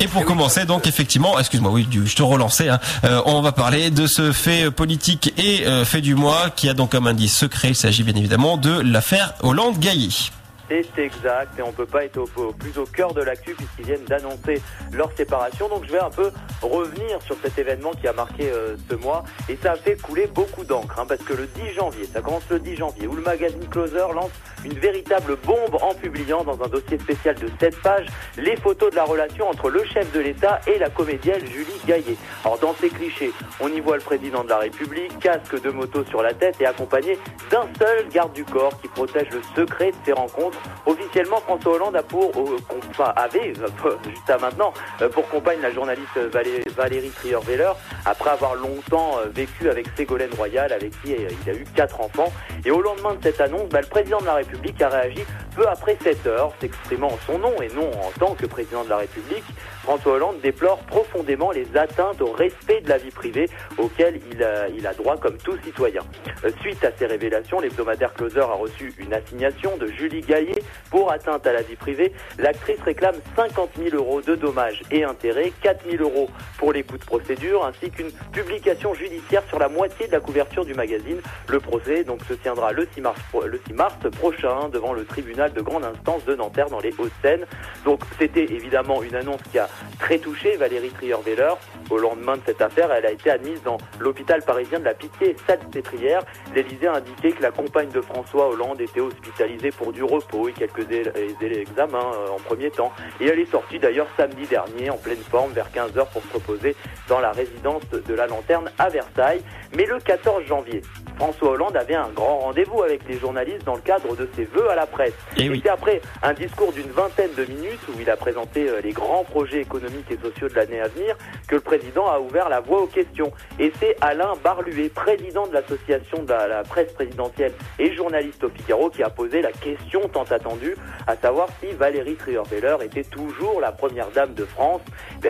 Et pour commencer, donc effectivement, excuse-moi, oui, je te relançais. Hein, euh, on va parler de ce fait politique et euh, fait du mois qui a donc comme indice secret. Il s'agit bien évidemment de l'affaire Hollande-Gailly. C'est exact, et on peut pas être plus au cœur de l'actu puisqu'ils viennent d'annoncer leur séparation. Donc je vais un peu revenir sur cet événement qui a marqué euh, ce mois, et ça a fait couler beaucoup d'encre, hein, parce que le 10 janvier, ça commence le 10 janvier, où le magazine Closer lance une véritable bombe en publiant dans un dossier spécial de 7 pages les photos de la relation entre le chef de l'État et la comédienne Julie Gaillet. Alors dans ces clichés, on y voit le président de la République, casque de moto sur la tête et accompagné d'un seul garde du corps qui protège le secret de ces rencontres. Officiellement, François Hollande euh, avait, euh, juste à maintenant, euh, pour compagne la journaliste Valé- Valérie Trierweiler, après avoir longtemps euh, vécu avec Ségolène Royal, avec qui il a eu quatre enfants. Et au lendemain de cette annonce, bah, le président de la République a réagi peu après 7 heures, s'exprimant en son nom et non en tant que président de la République. François Hollande déplore profondément les atteintes au respect de la vie privée auxquelles il a, droit comme tout citoyen. Euh, Suite à ces révélations, l'hebdomadaire Closer a reçu une assignation de Julie Gaillet pour atteinte à la vie privée. L'actrice réclame 50 000 euros de dommages et intérêts, 4 000 euros pour les coûts de procédure, ainsi qu'une publication judiciaire sur la moitié de la couverture du magazine. Le procès donc se tiendra le 6 mars, le 6 mars prochain devant le tribunal de grande instance de Nanterre dans les Hauts-de-Seine. Donc c'était évidemment une annonce qui a très touché Valérie Trierweiler. Au lendemain de cette affaire, elle a été admise dans l'hôpital parisien de la Pitié Salpêtrière. L'Élysée a indiqué que la compagne de François Hollande était hospitalisée pour du repos et quelques examens euh, en premier temps. Et elle est sortie d'ailleurs samedi dernier en pleine forme vers 15h pour se reposer dans la résidence de la Lanterne à Versailles. Mais le 14 janvier, François Hollande avait un grand rendez-vous avec les journalistes dans le cadre de ses vœux à la presse. Eh oui. Et c'est après un discours d'une vingtaine de minutes où il a présenté euh, les grands projets économiques et sociaux de l'année à venir que le président a ouvert la voie aux questions. Et c'est Alain Barluet, président de l'association de la, presse présidentielle et journaliste au Figaro, qui a posé la question tant attendue, à savoir si Valérie Trierweiler était toujours la première dame de France.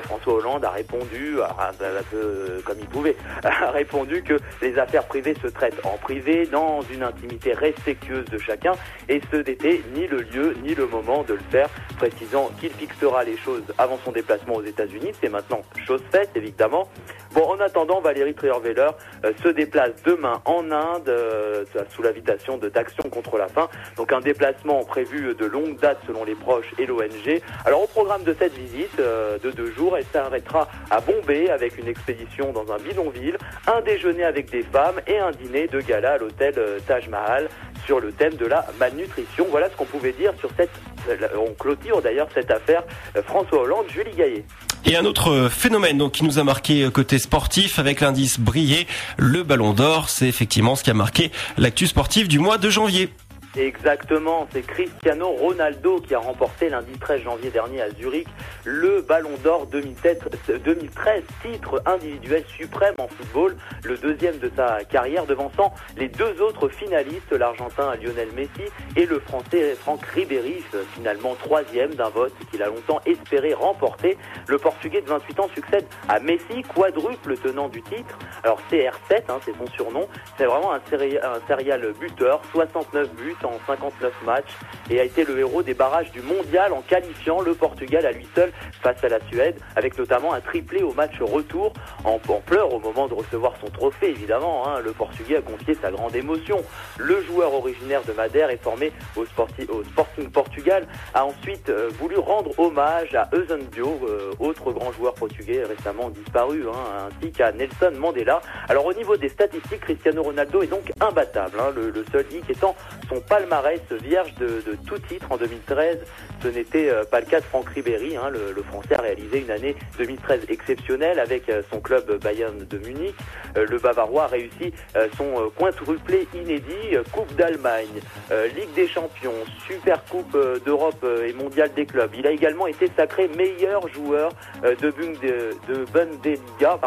François Hollande a répondu, à- à- un peu comme il pouvait, a répondu que les affaires privées se traitent en privé, dans une intimité respectueuse de chacun, et ce n'était ni le lieu ni le moment de le faire, précisant qu'il fixera les choses avant son déplacement aux États-Unis. C'est maintenant chose faite, évidemment. Bon, en attendant, Valérie Trierweiler euh, se déplace demain en Inde euh, sous l'invitation de d'Action contre la faim. Donc un déplacement prévu de longue date selon les proches et l'ONG. Alors au programme de cette visite euh, de deux jours, elle s'arrêtera à Bombay avec une expédition dans un bidonville, un déjeuner avec des femmes et un dîner de gala à l'hôtel euh, Taj Mahal sur le thème de la malnutrition. Voilà ce qu'on pouvait dire sur cette... euh, On clôture d'ailleurs cette affaire euh, François Hollande, Julie Gaillet. Et un autre phénomène donc qui nous a marqué euh, côté sportif avec l'indice brillé, le Ballon d'Or, c'est effectivement ce qui a marqué l'actu sportive du mois de janvier. Exactement, c'est Cristiano Ronaldo qui a remporté lundi 13 janvier dernier à Zurich le Ballon d'Or 2007 2013, titre individuel suprême en football, le deuxième de sa carrière devançant les deux autres finalistes, l'Argentin Lionel Messi et le Français Franck Ribéry, finalement troisième d'un vote qu'il a longtemps espéré remporter. Le Portugais de 28 ans succède à Messi, quadruple tenant du titre. Alors CR7, hein, c'est son surnom, c'est vraiment un, un serial buteur, 69 buts en 59 matchs et a été le héros des barrages du mondial en qualifiant le Portugal à lui seul face à la Suède, avec notamment un triplé au match retour en, en pleurs au moment de recevoir son trophée, évidemment. hein. le Portugais a confié sa grande émotion. Le joueur originaire de Madère et formé au, Sporti- au Sporting Portugal a ensuite euh, voulu rendre hommage à Eusebio, euh, autre grand joueur portugais récemment disparu, hein, ainsi qu'à Nelson Mandela. Alors au niveau des statistiques, Cristiano Ronaldo est donc imbattable, hein, le, le seul hic étant son palmarès vierge de, tout titre en 2013. Ce n'était euh, pas le cas de Franck Ribéry, hein, le, Français a réalisé une année 2013 exceptionnelle avec euh, son club Bayern de Munich. Euh, le Bavarois a réussi son quintuplé inédit, Coupe d'Allemagne, Ligue des Champions, Super Coupe d'Europe et Mondiale des clubs. Il a également été sacré meilleur joueur de, Bunde- de Bundesliga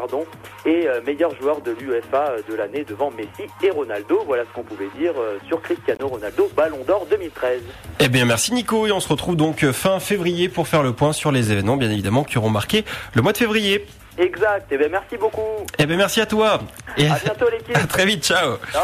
et meilleur joueur de l'UEFA euh, de l'année devant Messi et Ronaldo. Voilà ce qu'on pouvait dire sur Cristiano Ronaldo, Ballon d'Or 2013. Eh bien merci Nico et on se retrouve euh, fin février pour faire le point sur les événements bien évidemment qui auront marqué le mois de février. Exact. Et bien merci beaucoup. Eh bien merci à toi et À bientôt l'équipe. à très vite, ciao. Ciao.